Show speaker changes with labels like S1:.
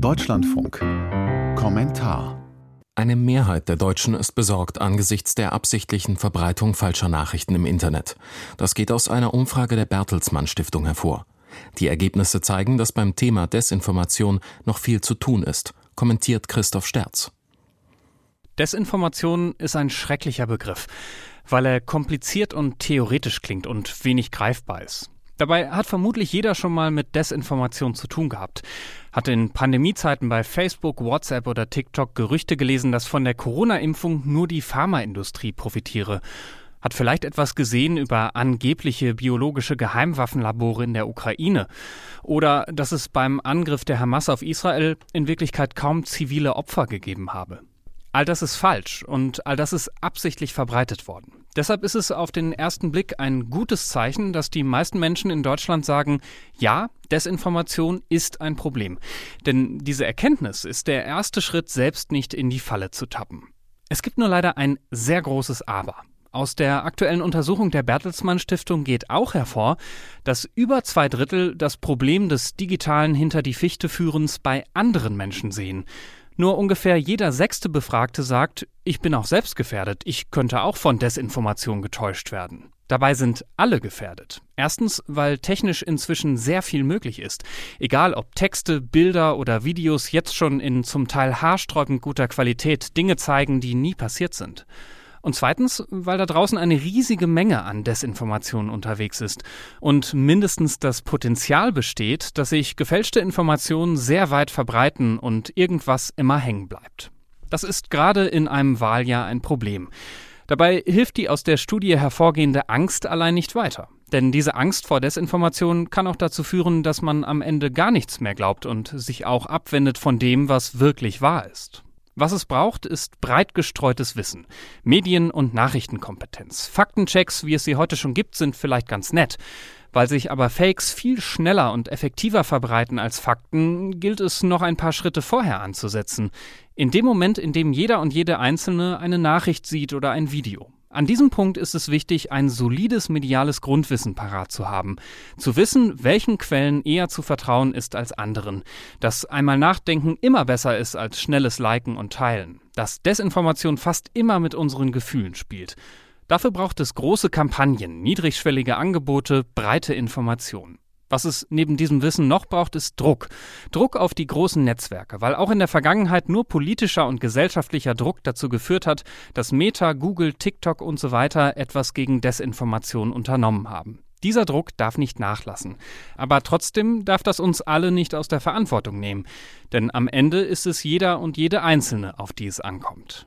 S1: Deutschlandfunk. Kommentar.
S2: Eine Mehrheit der Deutschen ist besorgt angesichts der absichtlichen Verbreitung falscher Nachrichten im Internet. Das geht aus einer Umfrage der Bertelsmann Stiftung hervor. Die Ergebnisse zeigen, dass beim Thema Desinformation noch viel zu tun ist, kommentiert Christoph Sterz.
S3: Desinformation ist ein schrecklicher Begriff, weil er kompliziert und theoretisch klingt und wenig greifbar ist. Dabei hat vermutlich jeder schon mal mit Desinformation zu tun gehabt. Hat in Pandemiezeiten bei Facebook, WhatsApp oder TikTok Gerüchte gelesen, dass von der Corona-Impfung nur die Pharmaindustrie profitiere. Hat vielleicht etwas gesehen über angebliche biologische Geheimwaffenlabore in der Ukraine. Oder dass es beim Angriff der Hamas auf Israel in Wirklichkeit kaum zivile Opfer gegeben habe. All das ist falsch und all das ist absichtlich verbreitet worden. Deshalb ist es auf den ersten Blick ein gutes Zeichen, dass die meisten Menschen in Deutschland sagen, ja, Desinformation ist ein Problem. Denn diese Erkenntnis ist der erste Schritt, selbst nicht in die Falle zu tappen. Es gibt nur leider ein sehr großes Aber. Aus der aktuellen Untersuchung der Bertelsmann Stiftung geht auch hervor, dass über zwei Drittel das Problem des digitalen Hinter die Fichte führens bei anderen Menschen sehen. Nur ungefähr jeder sechste Befragte sagt, ich bin auch selbst gefährdet, ich könnte auch von Desinformation getäuscht werden. Dabei sind alle gefährdet. Erstens, weil technisch inzwischen sehr viel möglich ist. Egal ob Texte, Bilder oder Videos jetzt schon in zum Teil haarsträubend guter Qualität Dinge zeigen, die nie passiert sind. Und zweitens, weil da draußen eine riesige Menge an Desinformationen unterwegs ist und mindestens das Potenzial besteht, dass sich gefälschte Informationen sehr weit verbreiten und irgendwas immer hängen bleibt. Das ist gerade in einem Wahljahr ein Problem. Dabei hilft die aus der Studie hervorgehende Angst allein nicht weiter. Denn diese Angst vor Desinformation kann auch dazu führen, dass man am Ende gar nichts mehr glaubt und sich auch abwendet von dem, was wirklich wahr ist. Was es braucht, ist breit gestreutes Wissen, Medien- und Nachrichtenkompetenz. Faktenchecks, wie es sie heute schon gibt, sind vielleicht ganz nett. Weil sich aber Fakes viel schneller und effektiver verbreiten als Fakten, gilt es noch ein paar Schritte vorher anzusetzen. In dem Moment, in dem jeder und jede Einzelne eine Nachricht sieht oder ein Video. An diesem Punkt ist es wichtig, ein solides mediales Grundwissen parat zu haben. Zu wissen, welchen Quellen eher zu vertrauen ist als anderen. Dass einmal Nachdenken immer besser ist als schnelles Liken und Teilen. Dass Desinformation fast immer mit unseren Gefühlen spielt. Dafür braucht es große Kampagnen, niedrigschwellige Angebote, breite Informationen. Was es neben diesem Wissen noch braucht, ist Druck. Druck auf die großen Netzwerke, weil auch in der Vergangenheit nur politischer und gesellschaftlicher Druck dazu geführt hat, dass Meta, Google, TikTok und so weiter etwas gegen Desinformation unternommen haben. Dieser Druck darf nicht nachlassen. Aber trotzdem darf das uns alle nicht aus der Verantwortung nehmen. Denn am Ende ist es jeder und jede Einzelne, auf die es ankommt.